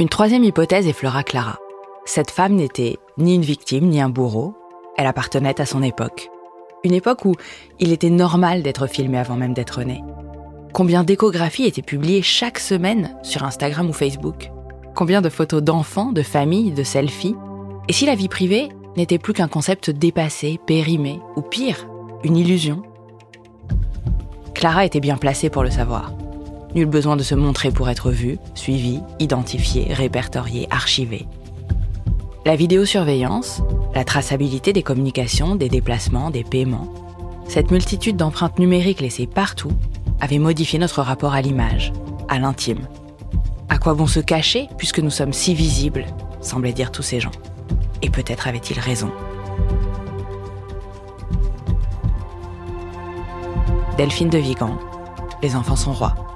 Une troisième hypothèse effleura Clara. Cette femme n'était ni une victime ni un bourreau, elle appartenait à son époque. Une époque où il était normal d'être filmé avant même d'être né. Combien d'échographies étaient publiées chaque semaine sur Instagram ou Facebook? Combien de photos d'enfants, de familles, de selfies? Et si la vie privée n'était plus qu'un concept dépassé, périmé, ou pire, une illusion? Clara était bien placée pour le savoir. Nul besoin de se montrer pour être vu, suivi, identifié, répertorié, archivé. La vidéosurveillance, la traçabilité des communications, des déplacements, des paiements, cette multitude d'empreintes numériques laissées partout avait modifié notre rapport à l'image, à l'intime. À quoi bon se cacher puisque nous sommes si visibles semblaient dire tous ces gens. Et peut-être avaient-ils raison. Delphine de Vigan, Les enfants sont rois.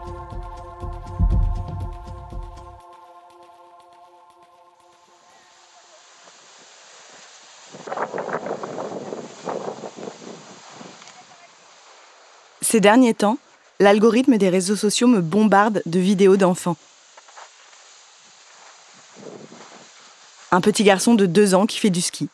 Ces derniers temps, l'algorithme des réseaux sociaux me bombarde de vidéos d'enfants. Un petit garçon de deux ans qui fait du ski.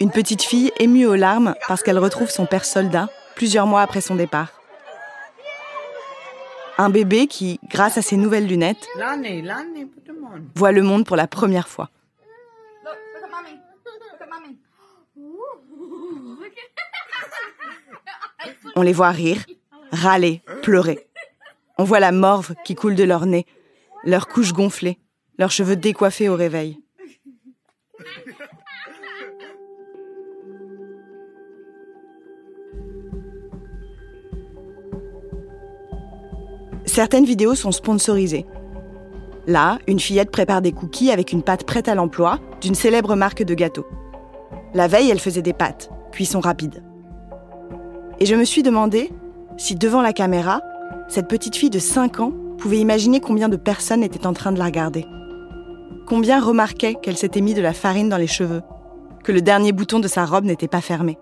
Une petite fille émue aux larmes parce qu'elle retrouve son père soldat plusieurs mois après son départ. Un bébé qui, grâce à ses nouvelles lunettes, voit le monde pour la première fois. On les voit rire, râler, pleurer. On voit la morve qui coule de leur nez, leurs couches gonflées, leurs cheveux décoiffés au réveil. Certaines vidéos sont sponsorisées. Là, une fillette prépare des cookies avec une pâte prête à l'emploi d'une célèbre marque de gâteaux. La veille, elle faisait des pâtes, cuisson rapide. Et je me suis demandé si devant la caméra, cette petite fille de 5 ans pouvait imaginer combien de personnes étaient en train de la regarder. Combien remarquaient qu'elle s'était mis de la farine dans les cheveux, que le dernier bouton de sa robe n'était pas fermé.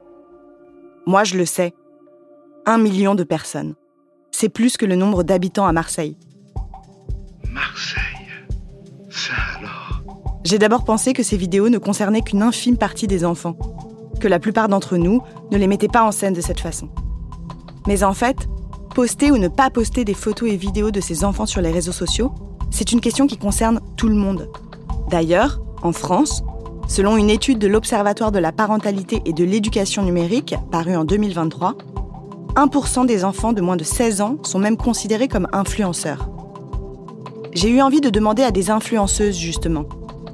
Moi, je le sais. Un million de personnes c'est plus que le nombre d'habitants à Marseille. Marseille Ça alors J'ai d'abord pensé que ces vidéos ne concernaient qu'une infime partie des enfants, que la plupart d'entre nous ne les mettaient pas en scène de cette façon. Mais en fait, poster ou ne pas poster des photos et vidéos de ces enfants sur les réseaux sociaux, c'est une question qui concerne tout le monde. D'ailleurs, en France, selon une étude de l'Observatoire de la parentalité et de l'éducation numérique parue en 2023, 1% des enfants de moins de 16 ans sont même considérés comme influenceurs. J'ai eu envie de demander à des influenceuses, justement,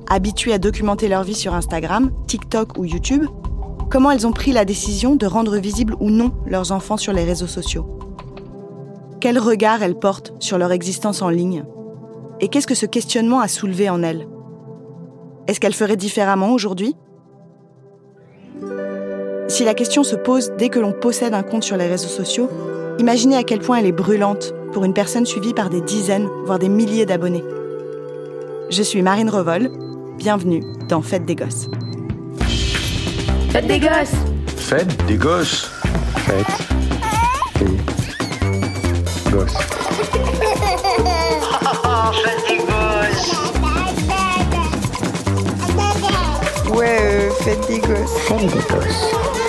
habituées à documenter leur vie sur Instagram, TikTok ou YouTube, comment elles ont pris la décision de rendre visibles ou non leurs enfants sur les réseaux sociaux. Quel regard elles portent sur leur existence en ligne? Et qu'est-ce que ce questionnement a soulevé en elles? Est-ce qu'elles feraient différemment aujourd'hui? Si la question se pose dès que l'on possède un compte sur les réseaux sociaux, imaginez à quel point elle est brûlante pour une personne suivie par des dizaines, voire des milliers d'abonnés. Je suis Marine Revol, bienvenue dans Fête des Gosses. Fête des Gosses Fête des Gosses Fête des Gosses. Fête des Gosses Faites des gosses. Faites des gosses.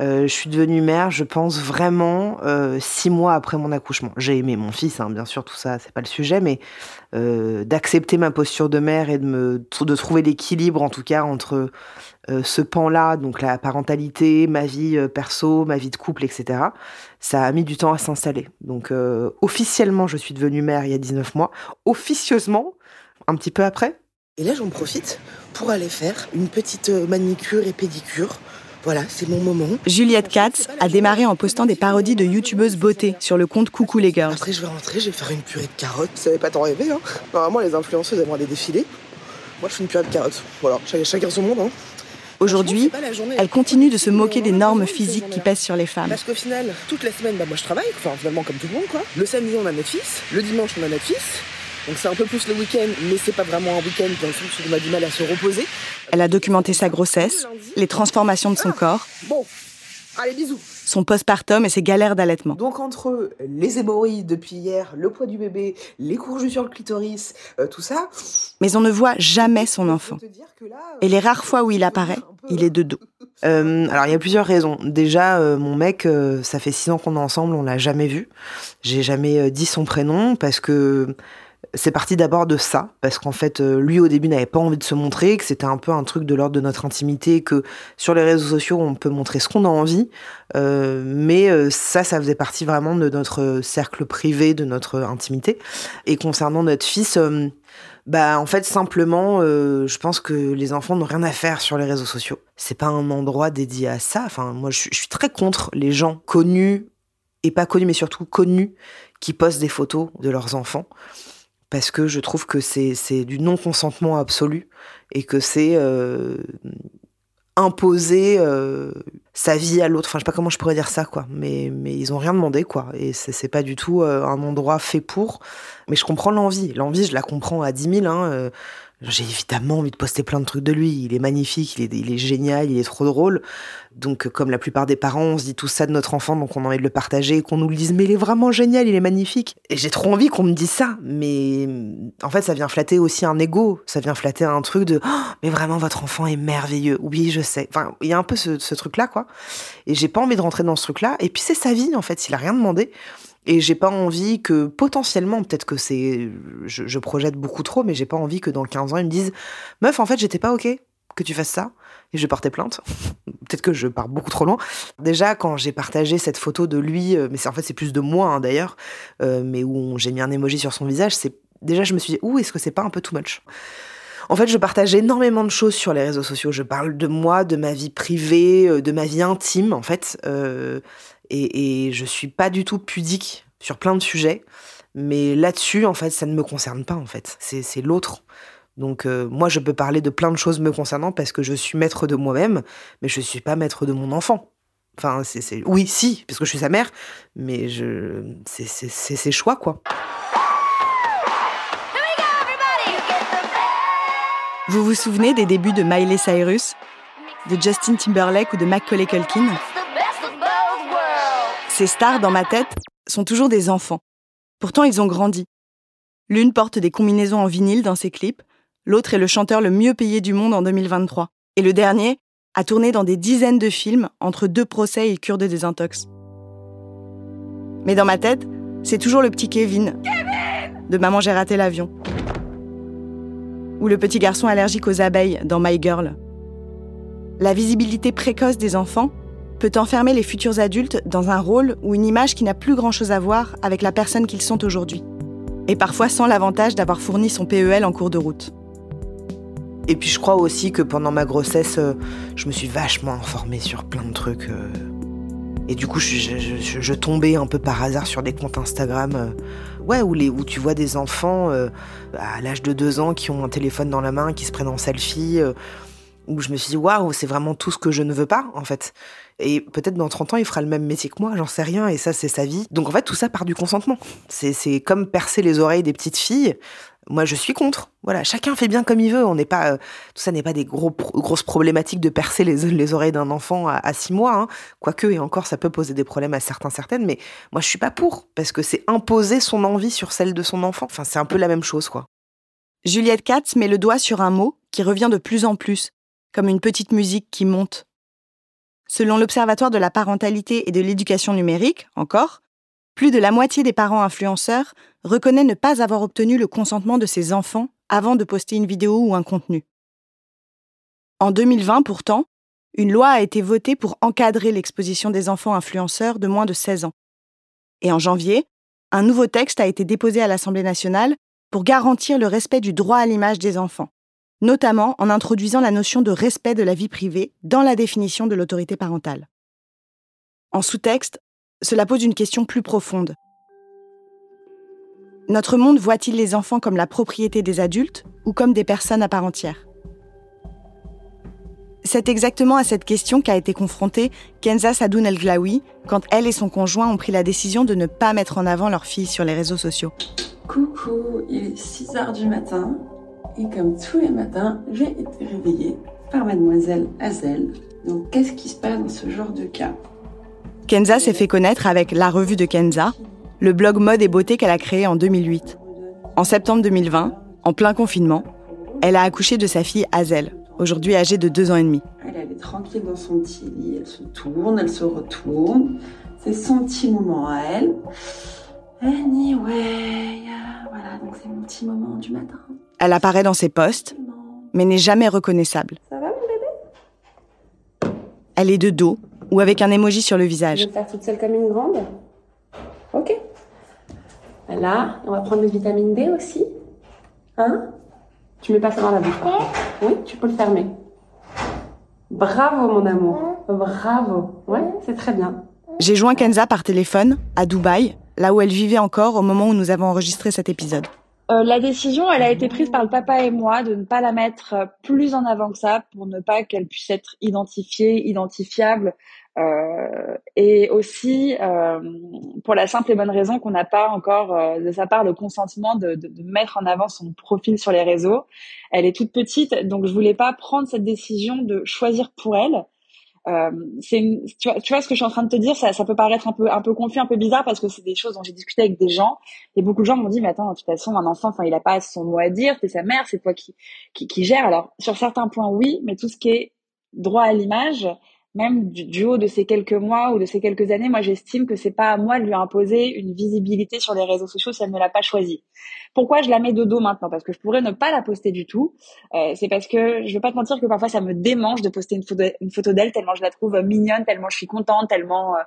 Euh, je suis devenue mère, je pense vraiment euh, six mois après mon accouchement. J'ai aimé mon fils, hein, bien sûr, tout ça, c'est pas le sujet, mais euh, d'accepter ma posture de mère et de me de trouver l'équilibre, en tout cas, entre ce pan-là, donc la parentalité, ma vie perso, ma vie de couple, etc. Ça a mis du temps à s'installer. Donc officiellement, je suis devenue mère il y a 19 mois. Officieusement, un petit peu après. Et là, j'en profite pour aller faire une petite euh, manicure et pédicure. Voilà, c'est mon moment. Juliette Katz a démarré en postant des parodies de youtubeuses beauté sur le compte Coucou les girls. Après, je vais rentrer, je vais faire une purée de carottes. Ça n'avait pas tant rêvé, hein. Normalement, les influenceuses aiment des défilés. Moi, je fais une purée de carottes. Voilà, chacun, son monde, hein. Aujourd'hui, elle continue de se moquer des normes physiques qui pèsent sur les femmes. Parce qu'au final, toute la semaine, bah, moi je travaille, enfin finalement comme tout le monde quoi. Le samedi on a notre fils, le dimanche on a notre fils. Donc c'est un peu plus le week-end, mais c'est pas vraiment un week-end dans le sens où on a du mal à se reposer. Elle a documenté sa grossesse, les transformations de son corps, Bon, allez bisous. son postpartum et ses galères d'allaitement. Donc entre les hémorroïdes depuis hier, le poids du bébé, les courges sur le clitoris, euh, tout ça. Mais on ne voit jamais son enfant. Et les rares fois où il apparaît, il est de dos. Euh, alors il y a plusieurs raisons. Déjà, euh, mon mec, euh, ça fait six ans qu'on est ensemble, on l'a jamais vu. J'ai jamais euh, dit son prénom parce que c'est parti d'abord de ça, parce qu'en fait, euh, lui au début n'avait pas envie de se montrer, que c'était un peu un truc de l'ordre de notre intimité, que sur les réseaux sociaux on peut montrer ce qu'on a envie, Euh, mais euh, ça, ça faisait partie vraiment de notre cercle privé, de notre intimité. Et concernant notre fils. bah en fait simplement, je pense que les enfants n'ont rien à faire sur les réseaux sociaux. C'est pas un endroit dédié à ça. Enfin moi je suis très contre les gens connus et pas connus mais surtout connus qui postent des photos de leurs enfants parce que je trouve que c'est du non consentement absolu et que c'est euh, imposer euh, sa vie à l'autre. Enfin je sais pas comment je pourrais dire ça quoi. Mais mais ils ont rien demandé quoi et c'est pas du tout euh, un endroit fait pour. Mais je comprends l'envie. L'envie, je la comprends à 10 000. Hein. J'ai évidemment envie de poster plein de trucs de lui. Il est magnifique, il est, génial, il est trop drôle. Donc, euh, comme la plupart des parents, on se dit tout ça de notre enfant, donc on a envie de le partager et qu'on nous le dise, mais il est vraiment génial, il est magnifique. Et j'ai trop envie qu'on me dise ça. Mais euh, en fait, ça vient flatter aussi un ego. Ça vient flatter un truc de, Oh, mais vraiment, votre enfant est merveilleux. Oui, je sais. Enfin, il y a un peu ce, ce truc-là, quoi. Et j'ai pas envie de rentrer dans ce truc-là. Et puis, c'est sa vie, en fait. Il a rien demandé. Et j'ai pas envie que potentiellement, peut-être que c'est, je, je projette beaucoup trop, mais j'ai pas envie que dans 15 ans ils me disent, meuf, en fait, j'étais pas ok que tu fasses ça, et je porter plainte. peut-être que je pars beaucoup trop loin. Déjà, quand j'ai partagé cette photo de lui, euh, mais en fait c'est plus de moi hein, d'ailleurs, euh, mais où j'ai mis un emoji sur son visage, c'est déjà je me suis dit, ouh, est-ce que c'est pas un peu too much? En fait, je partage énormément de choses sur les réseaux sociaux. Je parle de moi, de ma vie privée, euh, de ma vie intime, en fait. Euh, et, et je suis pas du tout pudique sur plein de sujets. Mais là-dessus, en fait, ça ne me concerne pas, en fait. C'est l'autre. Donc, euh, moi, je peux parler de plein de choses me concernant parce que je suis maître de moi-même, mais je suis pas maître de mon enfant. Enfin, c'est oui, si, parce que je suis sa mère, mais c'est ses choix, quoi. Vous vous souvenez des débuts de Miley Cyrus, de Justin Timberlake ou de Macaulay Culkin? Ces stars, dans ma tête, sont toujours des enfants. Pourtant, ils ont grandi. L'une porte des combinaisons en vinyle dans ses clips, l'autre est le chanteur le mieux payé du monde en 2023. Et le dernier a tourné dans des dizaines de films entre deux procès et cures de désintox. Mais dans ma tête, c'est toujours le petit Kevin, de Maman j'ai raté l'avion ou le petit garçon allergique aux abeilles dans My Girl. La visibilité précoce des enfants peut enfermer les futurs adultes dans un rôle ou une image qui n'a plus grand-chose à voir avec la personne qu'ils sont aujourd'hui. Et parfois sans l'avantage d'avoir fourni son PEL en cours de route. Et puis je crois aussi que pendant ma grossesse, euh, je me suis vachement informée sur plein de trucs. euh, et du coup, je, tombais un peu par hasard sur des comptes Instagram, euh, ouais, où, les, où tu vois des enfants euh, à l'âge de deux ans qui ont un téléphone dans la main, qui se prennent en selfie. euh, où je me suis dit, waouh, c'est vraiment tout ce que je ne veux pas, en fait. Et peut-être dans 30 ans, il fera le même métier que moi, j'en sais rien, et ça, c'est sa vie. Donc en fait, tout ça part du consentement. C'est comme percer les oreilles des petites filles. Moi, je suis contre. Voilà, chacun fait bien comme il veut. On n'est pas, euh, tout ça n'est pas des gros, grosses problématiques de percer les, les oreilles d'un enfant à, 6 mois. Hein. Quoique, et encore, ça peut poser des problèmes à certains, certaines. Mais moi, je suis pas pour, parce que c'est imposer son envie sur celle de son enfant. Enfin, c'est un peu la même chose, quoi. Juliette Katz met le doigt sur un mot qui revient de plus en plus, comme une petite musique qui monte. Selon l'Observatoire de la parentalité et de l'éducation numérique, encore, plus de la moitié des parents influenceurs reconnaît ne pas avoir obtenu le consentement de ses enfants avant de poster une vidéo ou un contenu. En 2020, pourtant, une loi a été votée pour encadrer l'exposition des enfants influenceurs de moins de 16 ans. Et en janvier, un nouveau texte a été déposé à l'Assemblée nationale pour garantir le respect du droit à l'image des enfants, notamment en introduisant la notion de respect de la vie privée dans la définition de l'autorité parentale. En sous-texte, cela pose une question plus profonde. Notre monde voit-il les enfants comme la propriété des adultes ou comme des personnes à part entière? C'est exactement à cette question qu'a été confrontée Kenza Sadoun El Glaoui quand elle et son conjoint ont pris la décision de ne pas mettre en avant leur fille sur les réseaux sociaux. Coucou, il est 6 h du matin et comme tous les matins, j'ai été réveillée par mademoiselle Hazel. Donc qu'est-ce qui se passe dans ce genre de cas? Kenza s'est fait connaître avec La Revue de Kenza, le blog mode et beauté qu'elle a créé en 2008. En septembre 2020, en plein confinement, elle a accouché de sa fille Hazel, aujourd'hui âgée de 2 ans et demi. Elle, est tranquille dans son petit lit, elle se tourne, elle se retourne. C'est son petit moment à elle. Anyway, voilà, donc c'est mon petit moment du matin. Elle apparaît dans ses posts, mais n'est jamais reconnaissable. Ça va, mon bébé? Elle est de dos ou avec un emoji sur le visage. Je vais faire toute seule comme une grande Ok. Là, on va prendre le vitamine D aussi. Hein? Tu mets pas ça dans la bouche. Oui, tu peux le fermer. Bravo, mon amour. Bravo. Ouais, c'est très bien. J'ai joint Kenza par téléphone à Dubaï là où elle vivait encore au moment où nous avons enregistré cet épisode. Euh, la décision, elle a été prise par le papa et moi de ne pas la mettre plus en avant que ça pour ne pas qu'elle puisse être identifiée, identifiable, euh, et aussi euh, pour la simple et bonne raison qu'on n'a pas encore euh, de sa part le consentement de, de, de, mettre en avant son profil sur les réseaux. Elle est toute petite, donc je voulais pas prendre cette décision de choisir pour elle. Euh, c'est tu, vois, tu vois ce que je suis en train de te dire? Ça, ça peut paraître un peu un peu confus un peu bizarre parce que c'est des choses dont j'ai discuté avec des gens et beaucoup de gens m'ont dit mais attends de toute façon un enfant enfin il a pas son mot à dire c'est sa mère c'est toi qui, qui qui gère. Alors sur certains points oui mais tout ce qui est droit à l'image même du, haut de ces quelques mois ou de ces quelques années, moi j'estime que c'est pas à moi de lui imposer une visibilité sur les réseaux sociaux si elle ne l'a pas choisi. Pourquoi je la mets de dos maintenant? Parce que je pourrais ne pas la poster du tout. Euh, c'est parce que je veux pas te mentir que parfois ça me démange de poster une photo, une photo d'elle tellement je la trouve mignonne, tellement je suis contente, tellement, euh,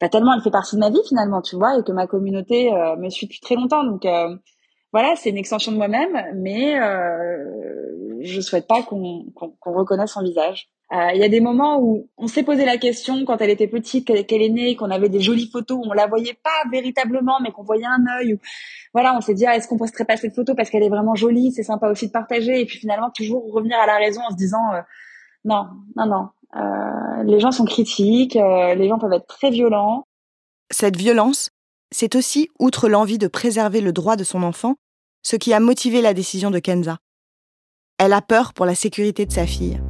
bah, tellement elle fait partie de ma vie finalement, tu vois, et que ma communauté euh, me suit depuis très longtemps. Donc euh, voilà, c'est une extension de moi-même, mais euh, je souhaite pas qu'on qu'on reconnaisse son visage. Euh, il y a des moments où on s'est posé la question quand elle était petite, qu'elle est née, qu'on avait des jolies photos où on la voyait pas véritablement, mais qu'on voyait un œil. voilà, on s'est dit ah, est-ce qu'on posterait pas cette photo parce qu'elle est vraiment jolie, c'est sympa aussi de partager. Et puis finalement toujours revenir à la raison en se disant euh, non, non, non. Euh, les gens sont critiques, les gens peuvent être très violents. Cette violence, c'est aussi, outre l'envie de préserver le droit de son enfant, ce qui a motivé la décision de Kenza. Elle a peur pour la sécurité de sa fille.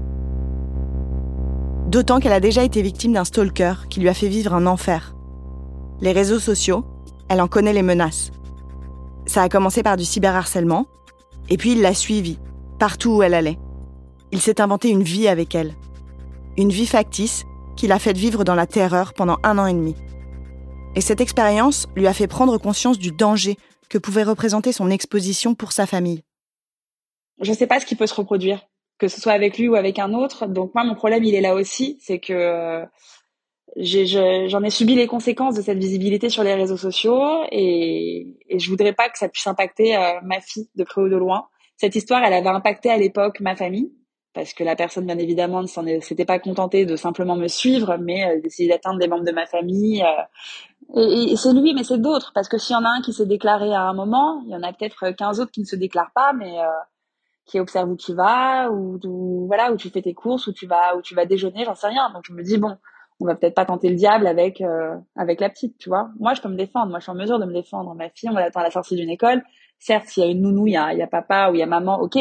D'autant qu'elle a déjà été victime d'un stalker qui lui a fait vivre un enfer. Les réseaux sociaux, elle en connaît les menaces. Ça a commencé par du cyberharcèlement, et puis il l'a suivie, partout où elle allait. Il s'est inventé une vie avec elle. Une vie factice qu'il a fait vivre dans la terreur pendant un an et demi. Et cette expérience lui a fait prendre conscience du danger que pouvait représenter son exposition pour sa famille. Je ne sais pas ce qui peut se reproduire que ce soit avec lui ou avec un autre. Donc moi, mon problème, il est là aussi, c'est que euh, j'en ai, subi les conséquences de cette visibilité sur les réseaux sociaux et, et je voudrais pas que ça puisse impacter euh, ma fille de près ou de loin. Cette histoire, elle avait impacté à l'époque ma famille parce que la personne, bien évidemment, ne s'était pas contentée de simplement me suivre, mais euh, d'essayer d'atteindre des membres de ma famille. Euh. et, et c'est lui, mais c'est d'autres, parce que s'il y en a un qui s'est déclaré à un moment, il y en a peut-être 15 autres qui ne se déclarent pas, mais qui observe où tu vas, ou, voilà, où tu fais tes courses, où tu vas, où tu vas déjeuner, j'en sais rien. Donc je me dis bon, on va peut-être pas tenter le diable avec euh, avec la petite, tu vois. Moi, je peux me défendre. Moi, je suis en mesure de me défendre. Ma fille, on l'attend à la sortie d'une école. Certes, s'il y a une nounou, il y a, il y a papa ou il y a maman, ok.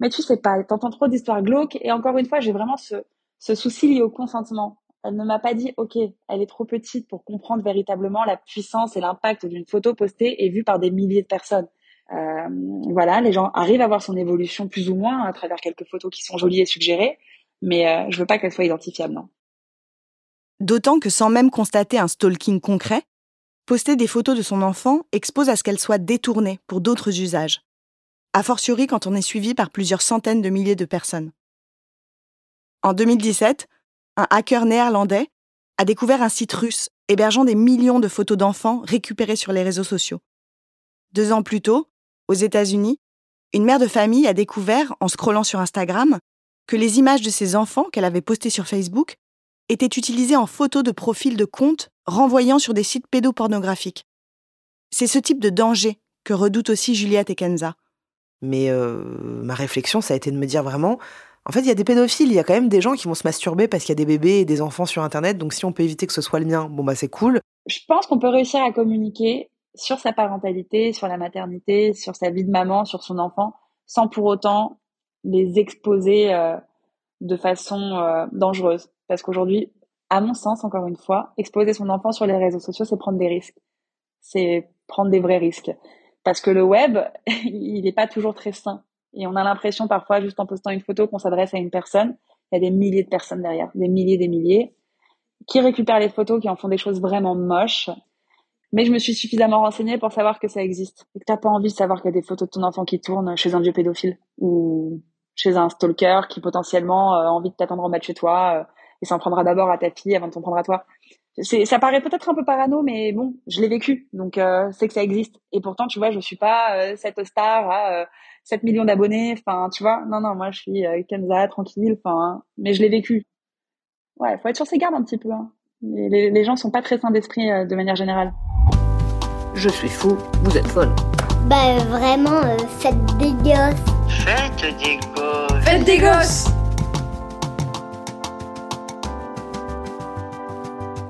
Mais tu sais pas, t'entends trop d'histoires glauques. Et encore une fois, j'ai vraiment ce, ce souci lié au consentement. Elle ne m'a pas dit, ok, elle est trop petite pour comprendre véritablement la puissance et l'impact d'une photo postée et vue par des milliers de personnes. Euh, voilà, les gens arrivent à voir son évolution plus ou moins à travers quelques photos qui sont jolies et suggérées, mais euh, je veux pas qu'elle soit identifiable, non. D'autant que sans même constater un stalking concret, poster des photos de son enfant expose à ce qu'elles soient détournées pour d'autres usages. A fortiori quand on est suivi par plusieurs centaines de milliers de personnes. En 2017, un hacker néerlandais a découvert un site russe hébergeant des millions de photos d'enfants récupérées sur les réseaux sociaux. Deux ans plus tôt, aux États-Unis, une mère de famille a découvert, en scrollant sur Instagram, que les images de ses enfants qu'elle avait postées sur Facebook étaient utilisées en photos de profil de compte renvoyant sur des sites pédopornographiques. C'est ce type de danger que redoutent aussi Juliette et Kenza. Mais euh, ma réflexion, ça a été de me dire vraiment, en fait, il y a des pédophiles, il y a quand même des gens qui vont se masturber parce qu'il y a des bébés et des enfants sur Internet, donc si on peut éviter que ce soit le mien, bon bah c'est cool. Je pense qu'on peut réussir à communiquer sur sa parentalité, sur la maternité, sur sa vie de maman, sur son enfant, sans pour autant les exposer euh, de façon euh, dangereuse. Parce qu'aujourd'hui, à mon sens, encore une fois, exposer son enfant sur les réseaux sociaux, c'est prendre des risques. C'est prendre des vrais risques. Parce que le web, il n'est pas toujours très sain. Et on a l'impression parfois, juste en postant une photo, qu'on s'adresse à une personne. Il y a des milliers de personnes derrière, des milliers, des milliers, qui récupèrent les photos, qui en font des choses vraiment moches, mais je me suis suffisamment renseignée pour savoir que ça existe. Et que t'as pas envie de savoir qu'il y a des photos de ton enfant qui tournent chez un vieux pédophile ou chez un stalker qui potentiellement euh, a envie de t'attendre en bas de chez toi euh, et s'en prendra d'abord à ta fille avant de t'en prendre à toi. Ça paraît peut-être un peu parano, mais bon, je l'ai vécu, donc euh, c'est que ça existe. Et pourtant, tu vois, je suis pas cette star à 7 millions d'abonnés. Enfin, tu vois, non, non, moi je suis Kenza, tranquille. Enfin, mais je l'ai vécu. Ouais, faut être sur ses gardes un petit peu. Hein. Les, les gens sont pas très sains d'esprit de manière générale. Je suis fou, vous êtes folle. Bah vraiment, euh, faites des gosses. Faites des gosses. Faites des gosses.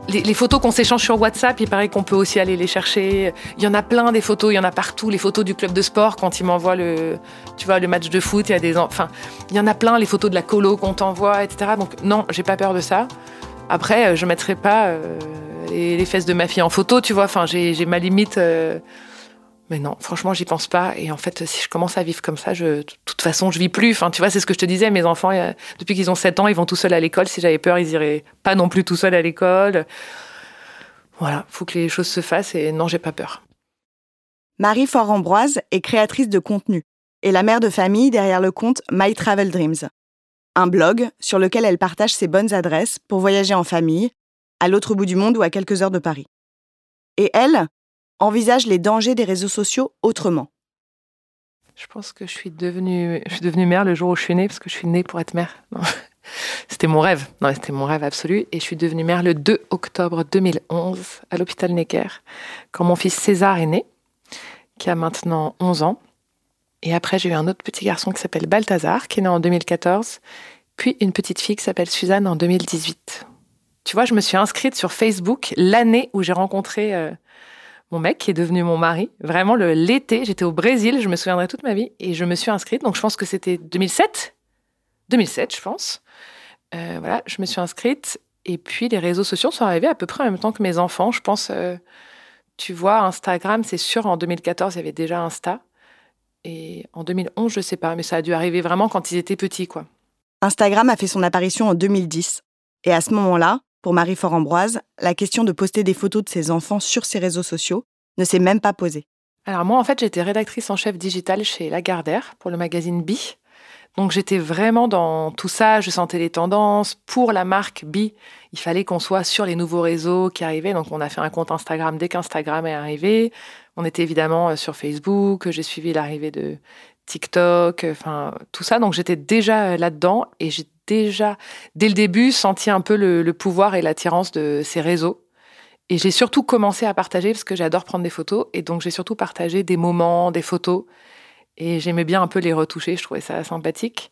Les, photos qu'on s'échange sur WhatsApp, il paraît qu'on peut aussi aller les chercher. Il y en a plein des photos, il y en a partout. Les photos du club de sport quand ils m'envoient le, tu vois, le match de foot, il y a des, enfin, il y en a plein. Les photos de la colo qu'on t'envoie, etc. Donc non, j'ai pas peur de ça. Après, euh, je mettrai pas euh, les, fesses de ma fille en photo, tu vois. Enfin, j'ai ma limite. Euh, mais non, franchement, j'y pense pas. Et en fait, si je commence à vivre comme ça, de toute façon, je vis plus. Enfin, tu vois, c'est ce que je te disais. Mes enfants, depuis qu'ils ont 7 ans, ils vont tout seuls à l'école. Si j'avais peur, ils iraient pas non plus tout seuls à l'école. Voilà, faut que les choses se fassent. Et non, j'ai pas peur. Marie Fort-Ambroise est créatrice de contenu et la mère de famille derrière le compte My Travel Dreams, un blog sur lequel elle partage ses bonnes adresses pour voyager en famille, à l'autre bout du monde ou à quelques heures de Paris. Et elle envisage les dangers des réseaux sociaux autrement. Je pense que je suis devenue, je suis devenue mère le jour où je suis née, parce que je suis née pour être mère. C'était mon rêve. Non, c'était mon rêve absolu. Et je suis devenue mère le 2 octobre 2011 à l'hôpital Necker, quand mon fils César est né, qui a maintenant 11 ans. Et après, j'ai eu un autre petit garçon qui s'appelle Balthazar, qui est né en 2014, puis une petite fille qui s'appelle Suzanne en 2018. Tu vois, je me suis inscrite sur Facebook l'année où j'ai rencontré euh, mon mec qui est devenu mon mari. Vraiment, l'été, j'étais au Brésil, je me souviendrai toute ma vie, et je me suis inscrite. Donc, je pense que c'était 2007. 2007, je pense. Euh, voilà, je me suis inscrite. Et puis, les réseaux sociaux sont arrivés à peu près en même temps que mes enfants. Je pense, euh, tu vois, Instagram, c'est sûr, en 2014, il y avait déjà Insta. Et en 2011, je sais pas, mais ça a dû arriver vraiment quand ils étaient petits, quoi. Instagram a fait son apparition en 2010. Et à ce moment-là, pour Marie Fort-Ambroise, la question de poster des photos de ses enfants sur ses réseaux sociaux ne s'est même pas posée. Alors moi, en fait, j'étais rédactrice en chef digitale chez Lagardère pour le magazine Bi. Donc j'étais vraiment dans tout ça, je sentais les tendances. Pour la marque Bi, il fallait qu'on soit sur les nouveaux réseaux qui arrivaient. Donc on a fait un compte Instagram dès qu'Instagram est arrivé. On était évidemment euh, sur Facebook, j'ai suivi l'arrivée de TikTok, enfin tout ça. Donc j'étais déjà là-dedans et j'ai déjà, dès le début, senti un peu le, pouvoir et l'attirance de ces réseaux. Et j'ai surtout commencé à partager parce que j'adore prendre des photos. Et donc, j'ai surtout partagé des moments, des photos. Et j'aimais bien un peu les retoucher, je trouvais ça sympathique.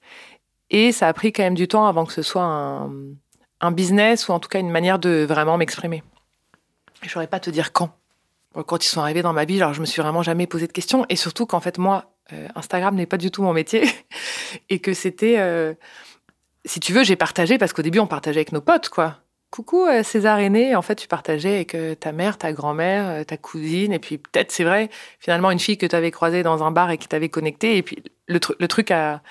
Et ça a pris quand même du temps avant que ce soit un, business ou en tout cas une manière de vraiment m'exprimer. Je saurais pas te dire quand. Quand ils sont arrivés dans ma vie, alors je me suis vraiment jamais posé de questions. Et surtout qu'en fait, moi, euh, Instagram n'est pas du tout mon métier. et que c'était. Euh, si tu veux, j'ai partagé parce qu'au début, on partageait avec nos potes, quoi. Coucou euh, César aîné, en fait, tu partageais avec ta mère, ta grand-mère, ta cousine, et puis peut-être, c'est vrai, finalement, une fille que tu avais croisée dans un bar et qui t'avait connecté. Et puis le, truc a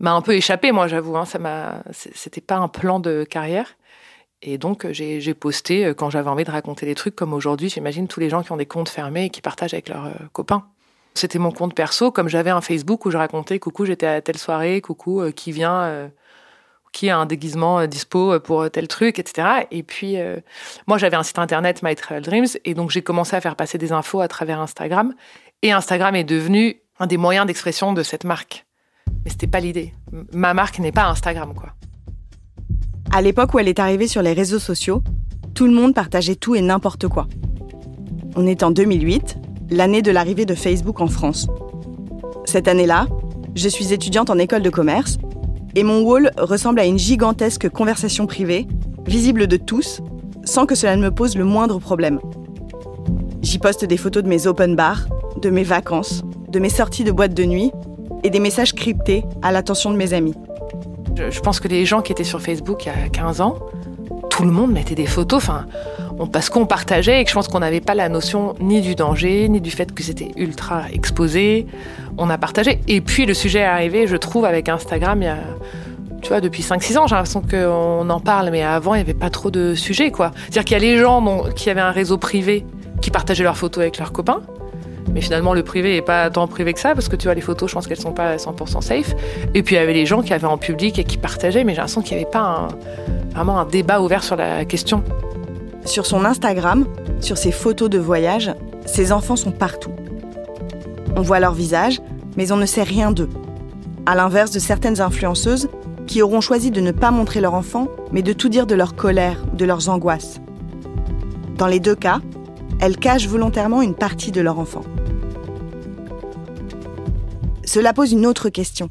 m'a un peu échappé, moi, j'avoue. Hein, ça m'a, c'était pas un plan de carrière. Et donc, j'ai posté euh, quand j'avais envie de raconter des trucs, comme aujourd'hui, j'imagine tous les gens qui ont des comptes fermés et qui partagent avec leurs euh, copains. C'était mon compte perso, comme j'avais un Facebook où je racontais coucou, j'étais à telle soirée, coucou, euh, qui vient, qui a un déguisement dispo pour tel truc, etc. Et puis, moi, j'avais un site internet, My Travel Dreams, et donc j'ai commencé à faire passer des infos à travers Instagram. Et Instagram est devenu un des moyens d'expression de cette marque. Mais c'était pas l'idée. Ma marque n'est pas Instagram, quoi. À l'époque où elle est arrivée sur les réseaux sociaux, tout le monde partageait tout et n'importe quoi. On est en 2008, l'année de l'arrivée de Facebook en France. Cette année-là, je suis étudiante en école de commerce et mon wall ressemble à une gigantesque conversation privée, visible de tous, sans que cela ne me pose le moindre problème. J'y poste des photos de mes open bars, de mes vacances, de mes sorties de boîte de nuit et des messages cryptés à l'attention de mes amis. Je, pense que les gens qui étaient sur Facebook il y a 15 ans, tout le monde mettait des photos, enfin, parce qu'on partageait et que je pense qu'on n'avait pas la notion ni du danger, ni du fait que c'était ultra exposé. On a partagé. Et puis le sujet est arrivé, je trouve, avec Instagram, il y a, tu vois, depuis 5-6 ans, j'ai l'impression qu'on en parle, mais avant, il n'y avait pas trop de sujets, quoi. C'est-à-dire qu'il y a les gens qui avaient un réseau privé qui partageaient leurs photos avec leurs copains. Mais finalement, le privé n'est pas tant privé que ça, parce que tu vois, les photos, je pense qu'elles sont pas 100% safe. Et puis, il y avait les gens qui avaient en public et qui partageaient, mais j'ai l'impression qu'il n'y avait pas vraiment un débat ouvert sur la question. Sur son Instagram, sur ses photos de voyage, ses enfants sont partout. On voit leur visage, mais on ne sait rien d'eux. À l'inverse de certaines influenceuses qui auront choisi de ne pas montrer leur enfant, mais de tout dire de leur colère de leurs angoisses. Dans les deux cas, elles cachent volontairement une partie de leur enfant. Cela pose une autre question.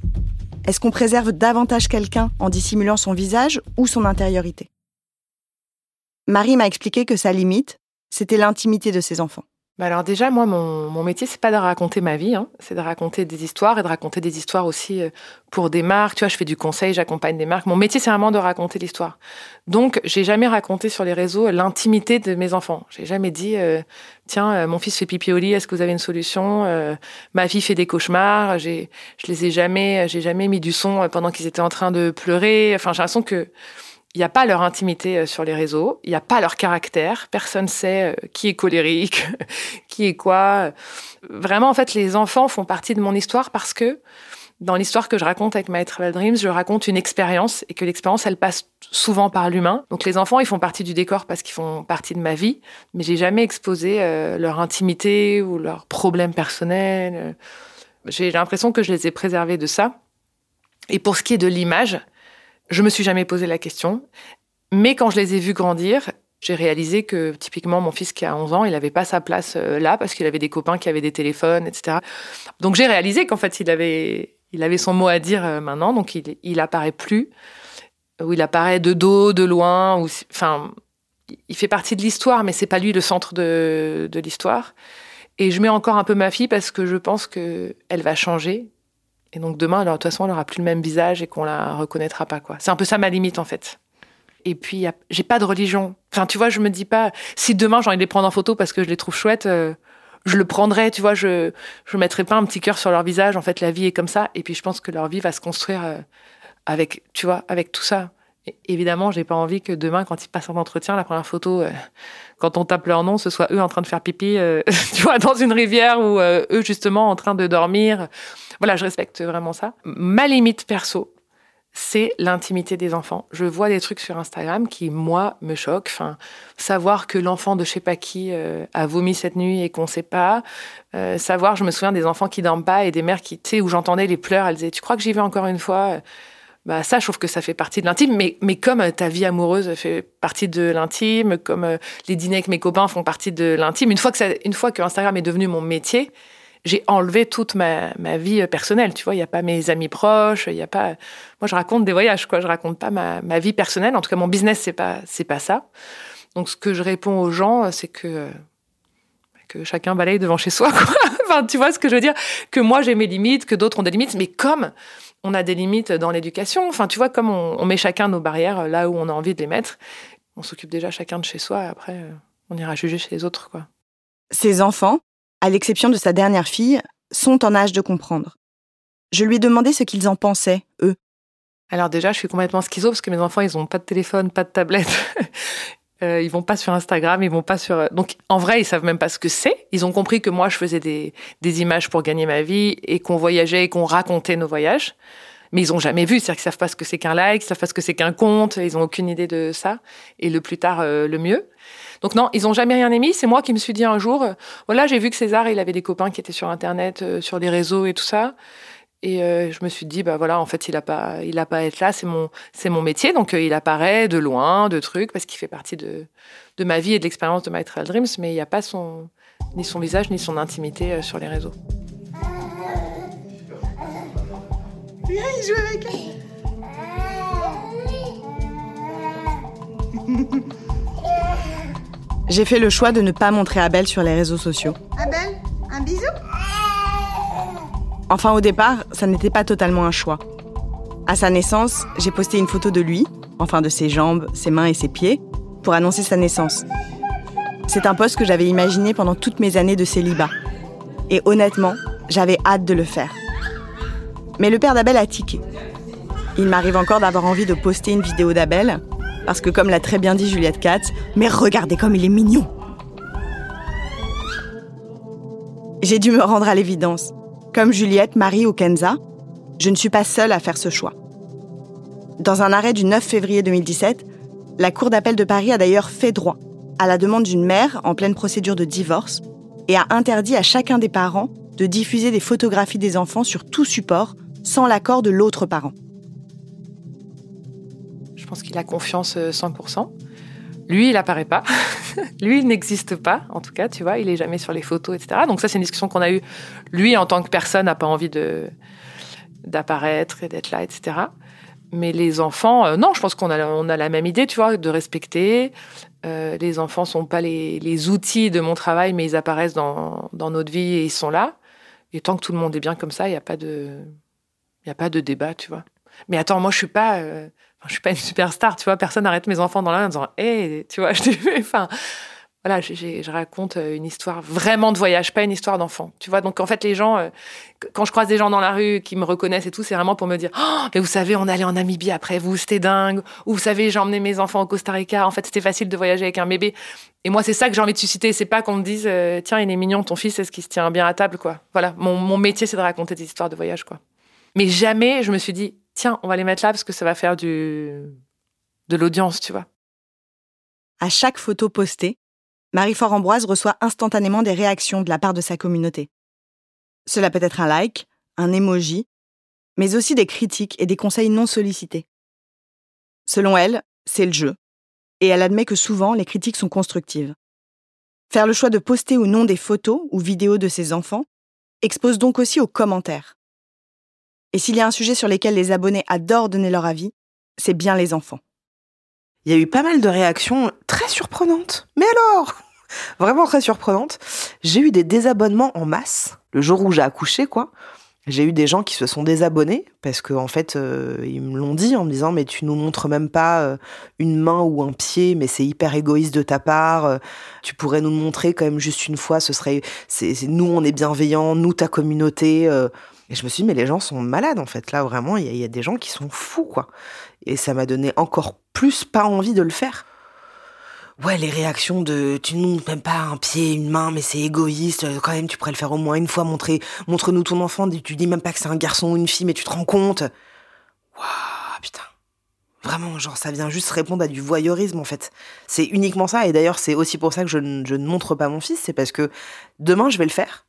Est-ce qu'on préserve davantage quelqu'un en dissimulant son visage ou son intériorité? Marie m'a expliqué que sa limite, c'était l'intimité de ses enfants. Bah alors déjà, moi, mon, mon métier, c'est pas de raconter ma vie, hein. c'est de raconter des histoires et de raconter des histoires aussi euh, pour des marques. Tu vois, je fais du conseil, j'accompagne des marques. Mon métier, c'est vraiment de raconter l'histoire. Donc, j'ai jamais raconté sur les réseaux l'intimité de mes enfants. J'ai jamais dit, euh, tiens, euh, mon fils fait pipi au lit, est-ce que vous avez une solution Ma fille fait des cauchemars. J'ai, je les ai jamais, j'ai jamais mis du son pendant qu'ils étaient en train de pleurer. Enfin, j'ai l'impression que il n'y a pas leur intimité euh, sur les réseaux, il n'y a pas leur caractère, personne ne sait euh, qui est colérique, qui est quoi. Vraiment, en fait, les enfants font partie de mon histoire parce que dans l'histoire que je raconte avec My Travel Dreams, je raconte une expérience et que l'expérience, elle passe souvent par l'humain. Donc les enfants, ils font partie du décor parce qu'ils font partie de ma vie, mais j'ai jamais exposé euh, leur intimité ou leurs problèmes personnels. J'ai l'impression que je les ai préservés de ça. Et pour ce qui est de l'image, je me suis jamais posé la question. Mais quand je les ai vus grandir, j'ai réalisé que typiquement mon fils qui a 11 ans, il n'avait pas sa place euh, là parce qu'il avait des copains qui avaient des téléphones, etc. Donc j'ai réalisé qu'en fait il avait, il avait son mot à dire euh, maintenant, donc il, il apparaît plus, ou il apparaît de dos, de loin, ou enfin il fait partie de l'histoire, mais c'est pas lui le centre de, de l'histoire. Et je mets encore un peu ma fille parce que je pense que elle va changer et donc demain, alors, de toute façon, elle n'aura plus le même visage et qu'on la reconnaîtra pas. quoi. C'est un peu ça ma limite en fait. Et puis, j'ai pas de religion. Enfin, tu vois, je me dis pas, si demain j'ai envie de les prendre en photo parce que je les trouve chouettes, euh, je le prendrai, tu vois, je je mettrai pas un petit cœur sur leur visage. En fait, la vie est comme ça. Et puis, je pense que leur vie va se construire euh, avec, tu vois, avec tout ça. Évidemment, j'ai pas envie que demain, quand ils passent un entretien, la première photo, euh, quand on tape leur nom, ce soit eux en train de faire pipi, tu vois, dans une rivière ou eux justement en train de dormir. Voilà, je respecte vraiment ça. Ma limite perso, c'est l'intimité des enfants. Je vois des trucs sur Instagram qui, moi, me choquent. Enfin, savoir que l'enfant de je sais pas qui euh, a vomi cette nuit et qu'on sait pas. Euh, savoir, je me souviens des enfants qui dorment pas et des mères qui, tu sais, où j'entendais les pleurs, elles disaient, tu crois que j'y vais encore une fois? Bah ça, je trouve que ça fait partie de l'intime, mais, mais comme euh, ta vie amoureuse fait partie de l'intime, comme les dîners avec mes copains font partie de l'intime, une fois que ça, une fois que Instagram est devenu mon métier, j'ai enlevé toute ma, ma, vie personnelle. Tu vois, il n'y a pas mes amis proches, il y a pas. Moi, je raconte des voyages, quoi. Je raconte pas ma, ma vie personnelle. En tout cas, mon business, c'est pas, c'est pas ça. Donc, ce que je réponds aux gens, c'est que que chacun balaye devant chez soi. Quoi. Enfin, tu vois ce que je veux dire? Que moi, j'ai mes limites, que d'autres ont des limites, mais comme on a des limites dans l'éducation, enfin, tu vois, comme on, on, met chacun nos barrières là où on a envie de les mettre, on s'occupe déjà chacun de chez soi, et après, on ira juger chez les autres. quoi. Ses enfants, à l'exception de sa dernière fille, sont en âge de comprendre. Je lui ai demandé ce qu'ils en pensaient, eux. Alors déjà, je suis complètement schizo parce que mes enfants, ils n'ont pas de téléphone, pas de tablette. Euh, ils vont pas sur Instagram, ils vont pas sur. Donc en vrai, ils savent même pas ce que c'est. Ils ont compris que moi, je faisais des, des images pour gagner ma vie et qu'on voyageait et qu'on racontait nos voyages. Mais ils ont jamais vu, c'est-à-dire qu'ils savent pas ce que c'est qu'un like, ils savent pas ce que c'est qu'un compte, ils ont aucune idée de ça. Et le plus tard, euh, le mieux. Donc non, ils ont jamais rien émis. C'est moi qui me suis dit un jour, euh, voilà, j'ai vu que César, il avait des copains qui étaient sur Internet, euh, sur des réseaux et tout ça. Et euh, je me suis dit, bah voilà, en fait, il a pas, il a pas à être là. C'est mon, c'est mon métier, donc euh, il apparaît de loin, de trucs, parce qu'il fait partie de, de ma vie et de l'expérience de My Trail Dreams, mais il n'y a pas son, ni son visage ni son intimité euh, sur les réseaux. Viens, il joue avec elle. J'ai fait le choix de ne pas montrer Abel sur les réseaux sociaux. Abel, un bisou Enfin, au départ, ça n'était pas totalement un choix. À sa naissance, j'ai posté une photo de lui, enfin de ses jambes, ses mains et ses pieds, pour annoncer sa naissance. C'est un poste que j'avais imaginé pendant toutes mes années de célibat. Et honnêtement, j'avais hâte de le faire. Mais le père d'Abel a tiqué. Il m'arrive encore d'avoir envie de poster une vidéo d'Abel, parce que comme l'a très bien dit Juliette Katz, mais regardez comme il est mignon J'ai dû me rendre à l'évidence. Comme Juliette, Marie ou Kenza, je ne suis pas seule à faire ce choix. Dans un arrêt du 9 février 2017, la Cour d'appel de Paris a d'ailleurs fait droit à la demande d'une mère en pleine procédure de divorce et a interdit à chacun des parents de diffuser des photographies des enfants sur tout support sans l'accord de l'autre parent. Je pense qu'il a confiance 100%. Lui, il apparaît pas. lui, il n'existe pas, en tout cas, tu vois, il est jamais sur les photos, etc. Donc ça, c'est une discussion qu'on a eue. Lui, en tant que personne, n'a pas envie de d'apparaître et d'être là, etc. Mais les enfants, euh, non, je pense qu'on a, on a la même idée, tu vois, de respecter. Euh, les enfants sont pas les, les, outils de mon travail, mais ils apparaissent dans, dans notre vie et ils sont là. Et tant que tout le monde est bien comme ça, il n'y a pas de, a pas de débat, tu vois. Mais attends, moi, je suis pas, euh, je suis pas une superstar, tu vois. Personne n'arrête mes enfants dans la main en disant, hé, hey, tu vois, je t'ai vu. Enfin, voilà, je, raconte euh, une histoire vraiment de voyage, pas une histoire d'enfant. Tu vois, donc en fait, les gens, euh, quand je croise des gens dans la rue qui me reconnaissent et tout, c'est vraiment pour me dire, oh, mais vous savez, on allait en Namibie après vous, c'était dingue. Ou vous savez, j'ai emmené mes enfants au Costa Rica. En fait, c'était facile de voyager avec un bébé. Et moi, c'est ça que j'ai envie de susciter. C'est pas qu'on me dise, euh, tiens, il est mignon, ton fils, est-ce qu'il se tient bien à table, quoi? Voilà, mon, mon métier, c'est de raconter des histoires de voyage, quoi. Mais jamais je me suis dit, tiens, on va les mettre là parce que ça va faire du de l'audience, tu vois. À chaque photo postée, Marie-Fort Ambroise reçoit instantanément des réactions de la part de sa communauté. Cela peut être un like, un emoji, mais aussi des critiques et des conseils non sollicités. Selon elle, c'est le jeu, et elle admet que souvent les critiques sont constructives. Faire le choix de poster ou non des photos ou vidéos de ses enfants expose donc aussi aux commentaires. Et s'il y a un sujet sur lequel les abonnés adorent donner leur avis, c'est bien les enfants. Il y a eu pas mal de réactions très surprenantes. Mais alors? Vraiment très surprenantes. J'ai eu des désabonnements en masse le jour où j'ai accouché, quoi. J'ai eu des gens qui se sont désabonnés parce qu'en en fait, euh, ils me l'ont dit en me disant mais tu nous montres même pas euh, une main ou un pied, mais c'est hyper égoïste de ta part. Euh, tu pourrais nous le montrer quand même juste une fois. Ce serait, c'est, nous on est bienveillants, nous ta communauté. Et je me suis dit mais les gens sont malades en fait. Là vraiment, il y, a des gens qui sont fous quoi. Et ça m'a donné encore plus pas envie de le faire. Ouais, les réactions de tu nous montres même pas un pied, une main, mais c'est égoïste. Quand même, tu pourrais le faire au moins une fois. Montrer, montre-nous ton enfant. Tu dis même pas que c'est un garçon ou une fille, mais tu te rends compte. Waouh, putain. Vraiment, genre, ça vient juste répondre à du voyeurisme, en fait. C'est uniquement ça. Et d'ailleurs, c'est aussi pour ça que je, ne montre pas mon fils. C'est parce que demain, je vais le faire.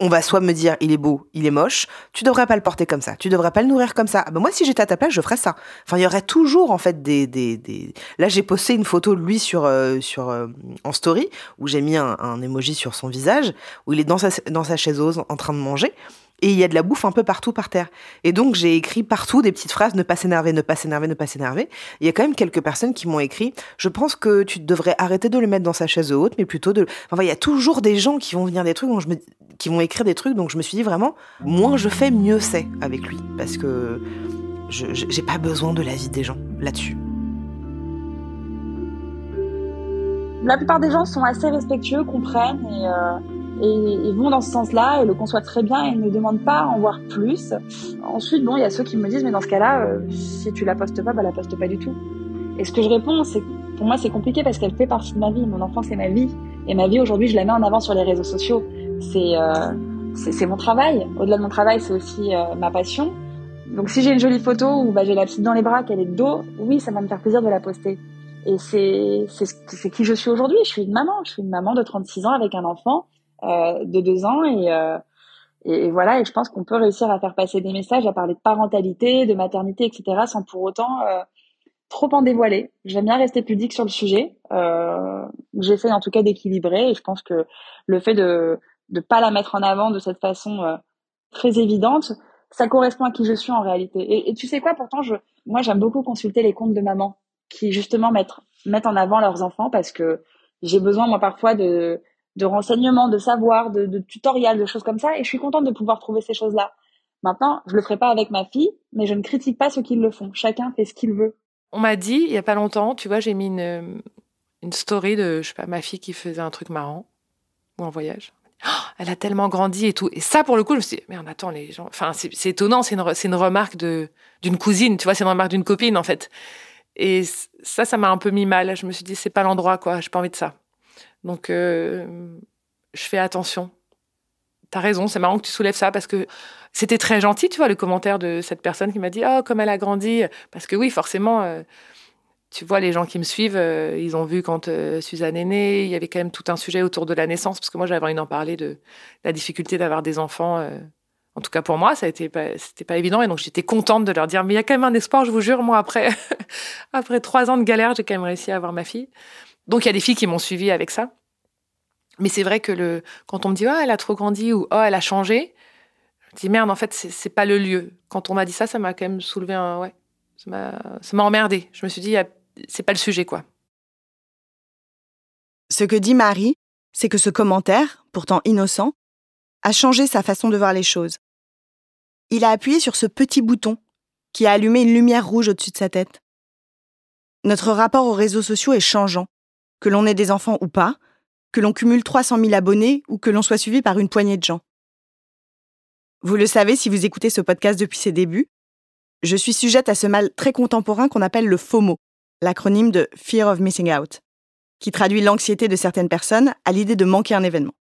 On va soit me dire il est beau, il est moche, tu devrais pas le porter comme ça, tu devrais pas le nourrir comme ça. Ah ben moi si j'étais à ta place, je ferais ça. Enfin, il y aurait toujours en fait des des, des... là j'ai posté une photo de lui sur euh, sur euh, en story où j'ai mis un, un emoji sur son visage où il est dans sa dans sa chaise en train de manger et il y a de la bouffe un peu partout par terre. Et donc j'ai écrit partout des petites phrases ne pas s'énerver, ne pas s'énerver, ne pas s'énerver. Il y a quand même quelques personnes qui m'ont écrit je pense que tu devrais arrêter de le mettre dans sa chaise haute, mais plutôt de. Enfin, il y a toujours des gens qui vont venir des trucs, qui vont écrire des trucs, donc je me suis dit vraiment moins je fais, mieux c'est avec lui, parce que je j'ai pas besoin de l'avis des gens là-dessus. La plupart des gens sont assez respectueux, comprennent et. Euh et, vont dans ce sens-là et le conçoivent très bien et ne demandent pas à en voir plus. Ensuite, bon, il y a ceux qui me disent, mais dans ce cas-là, euh, si tu la postes pas, bah la poste pas du tout. Et ce que je réponds, c'est pour moi c'est compliqué parce qu'elle fait partie de ma vie. Mon enfance c'est ma vie et ma vie aujourd'hui, je la mets en avant sur les réseaux sociaux. C'est euh, c'est mon travail. Au-delà de mon travail, c'est aussi euh, ma passion. Donc si j'ai une jolie photo où bah, j'ai la petite dans les bras, qu'elle est de dos, oui, ça va me faire plaisir de la poster. Et c'est c'est qui je suis aujourd'hui. Je suis une maman. Je suis une maman de 36 ans avec un enfant de deux ans euh, et, et, voilà. Et je pense qu'on peut réussir à faire passer des messages, à parler de parentalité, de maternité, etc., sans pour autant euh, trop en dévoiler. J'aime bien rester pudique sur le sujet. Euh, J'essaie en tout cas d'équilibrer et je pense que le fait de ne pas la mettre en avant de cette façon très évidente, ça correspond à qui je suis en réalité. Et, et tu sais quoi, pourtant, je, moi j'aime beaucoup consulter les comptes de maman qui justement mettent, mettent en avant leurs enfants parce que j'ai besoin moi parfois de de renseignements, de savoir, de, tutoriels, de choses comme ça. Et je suis contente de pouvoir trouver ces choses-là. Maintenant, je le ferai pas avec ma fille, mais je ne critique pas ceux qui le font. Chacun fait ce qu'il veut. On m'a dit, il y a pas longtemps, tu vois, j'ai mis une, une story de, je sais pas, ma fille qui faisait un truc marrant, ou en voyage. Oh, elle a tellement grandi et tout. Et ça, pour le coup, je me suis dit, merde, attends, les gens. Enfin, c'est étonnant, c'est une, une remarque d'une cousine, tu vois, c'est une remarque d'une copine, en fait. Et ça, ça m'a un peu mis mal. Je me suis dit, c'est pas l'endroit, quoi, j'ai pas envie de ça. Donc, euh, je fais attention. T'as raison, c'est marrant que tu soulèves ça parce que c'était très gentil, tu vois, le commentaire de cette personne qui m'a dit Oh, comme elle a grandi. Parce que oui, forcément, euh, tu vois, les gens qui me suivent, euh, ils ont vu quand Suzanne est née, il y avait quand même tout un sujet autour de la naissance, parce que moi, j'avais envie d'en parler de la difficulté d'avoir des enfants. en tout cas, pour moi, ça été pas, pas évident. Et donc, j'étais contente de leur dire Mais il y a quand même un espoir, je vous jure, moi, après, après trois ans de galère, j'ai quand même réussi à avoir ma fille. Donc il y a des filles qui m'ont suivi avec ça. Mais c'est vrai que le, quand on me dit oh elle a trop grandi ou oh elle a changé, je me dis merde en fait c'est pas le lieu. Quand on m'a dit ça, ça m'a quand même soulevé un ouais, ça m'a emmerdé. Je me suis dit c'est pas le sujet quoi. Ce que dit Marie, c'est que ce commentaire, pourtant innocent, a changé sa façon de voir les choses. Il a appuyé sur ce petit bouton qui a allumé une lumière rouge au-dessus de sa tête. Notre rapport aux réseaux sociaux est changeant que l'on ait des enfants ou pas, que l'on cumule 300 000 abonnés ou que l'on soit suivi par une poignée de gens. Vous le savez si vous écoutez ce podcast depuis ses débuts, je suis sujette à ce mal très contemporain qu'on appelle le FOMO, l'acronyme de Fear of Missing Out, qui traduit l'anxiété de certaines personnes à l'idée de manquer un événement.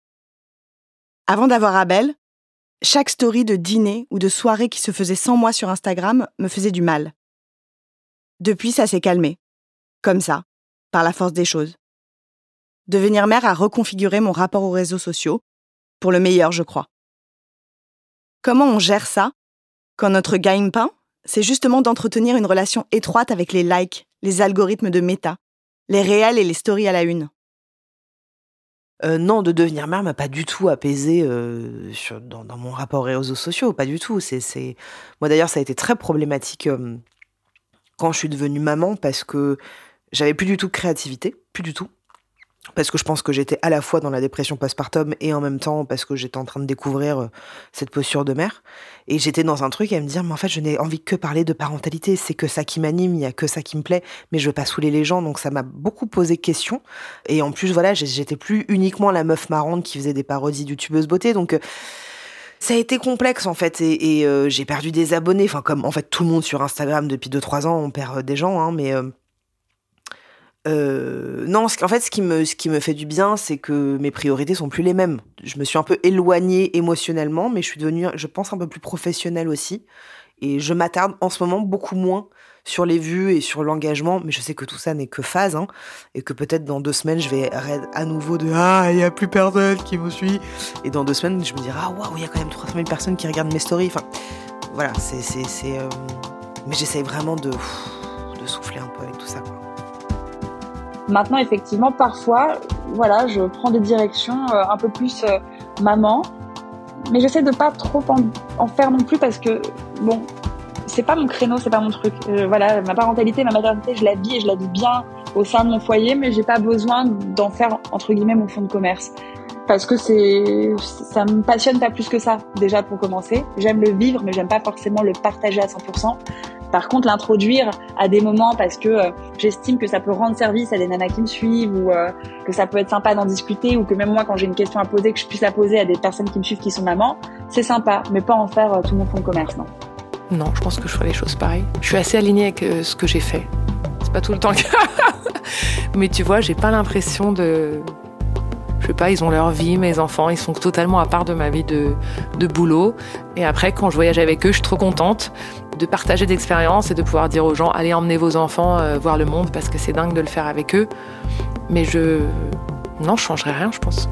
Avant d'avoir Abel, chaque story de dîner ou de soirée qui se faisait sans moi sur Instagram me faisait du mal. Depuis, ça s'est calmé. Comme ça, par la force des choses. Devenir mère a reconfiguré mon rapport aux réseaux sociaux, pour le meilleur, je crois. Comment on gère ça quand notre gagne-pain, c'est justement d'entretenir une relation étroite avec les likes, les algorithmes de méta, les réels et les stories à la une? Euh, non, de devenir mère m'a pas du tout apaisé euh, dans, mon rapport aux réseaux sociaux, pas du tout. C'est, Moi d'ailleurs, ça a été très problématique euh, quand je suis devenue maman parce que j'avais plus du tout de créativité, plus du tout parce que je pense que j'étais à la fois dans la dépression postpartum et en même temps parce que j'étais en train de découvrir euh, cette posture de mère. Et j'étais dans un truc à me dire, mais en fait, je n'ai envie que parler de parentalité. C'est que ça qui m'anime, il y a que ça qui me plaît, mais je veux pas saouler les gens. Donc ça m'a beaucoup posé question. Et en plus, voilà, j'étais plus uniquement la meuf marrante qui faisait des parodies youtubeuse beauté. Donc, euh, ça a été complexe en fait et, euh, j'ai perdu des abonnés. Enfin, comme en fait tout le monde sur Instagram depuis 2-3 ans, on perd des gens, hein, mais euh, non, en fait, ce qui me, ce qui me fait du bien, c'est que mes priorités sont plus les mêmes. Je me suis un peu éloignée émotionnellement, mais je suis devenue, je pense, un peu plus professionnelle aussi. Et je m'attarde en ce moment beaucoup moins sur les vues et sur l'engagement, mais je sais que tout ça n'est que phase, hein, et que peut-être dans deux semaines, je vais à nouveau de Ah, il n'y a plus personne qui me suit. Et dans deux semaines, je me dirai Ah, waouh, il y a quand même 300 000 personnes qui regardent mes stories. Enfin, voilà, c'est. c'est, euh, Mais j'essaye vraiment de, de souffler un peu avec tout ça. Quoi. Maintenant, effectivement, parfois, voilà, je prends des directions euh, un peu plus euh, maman, mais j'essaie de pas trop en, faire non plus parce que, bon, c'est pas mon créneau, c'est pas mon truc. Euh, voilà, ma parentalité, ma maternité, je la vis et je la vis bien au sein de mon foyer, mais j'ai pas besoin d'en faire entre guillemets mon fond de commerce parce que c'est ça me passionne pas plus que ça déjà pour commencer. J'aime le vivre, mais j'aime pas forcément le partager à 100%. Par contre, l'introduire à des moments parce que euh, j'estime que ça peut rendre service à des nanas qui me suivent ou euh, que ça peut être sympa d'en discuter ou que même moi, quand j'ai une question à poser, que je puisse la poser à des personnes qui me suivent qui sont mamans, c'est sympa, mais pas en faire tout mon fond de commerce, non. Non, je pense que je ferai les choses pareilles. Je suis assez alignée avec euh, ce que j'ai fait. C'est pas tout le temps que. Mais tu vois, j'ai pas l'impression de. Je sais pas, ils ont leur vie, mes enfants, ils sont totalement à part de ma vie de, de boulot. Et après, quand je voyage avec eux, je suis trop contente de partager d'expériences et de pouvoir dire aux gens allez emmener vos enfants euh, voir le monde parce que c'est dingue de le faire avec eux. Mais je. Non, je changerai rien, je pense.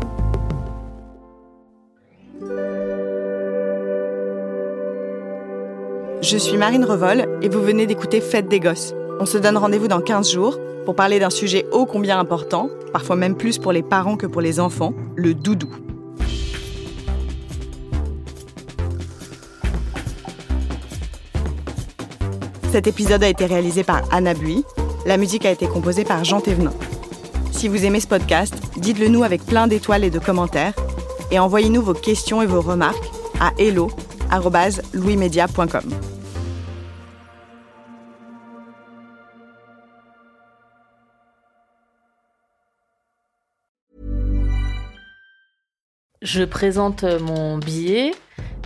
Je suis Marine Revol et vous venez d'écouter Fête des Gosses. On se donne rendez-vous dans 15 jours pour parler d'un sujet ô combien important, parfois même plus pour les parents que pour les enfants, le doudou. Cet épisode a été réalisé par Anna Bui. La musique a été composée par Jean Thévenin. Si vous aimez ce podcast, dites-le nous avec plein d'étoiles et de commentaires et envoyez-nous vos questions et vos remarques à hello@louismedia.com. Je présente mon billet,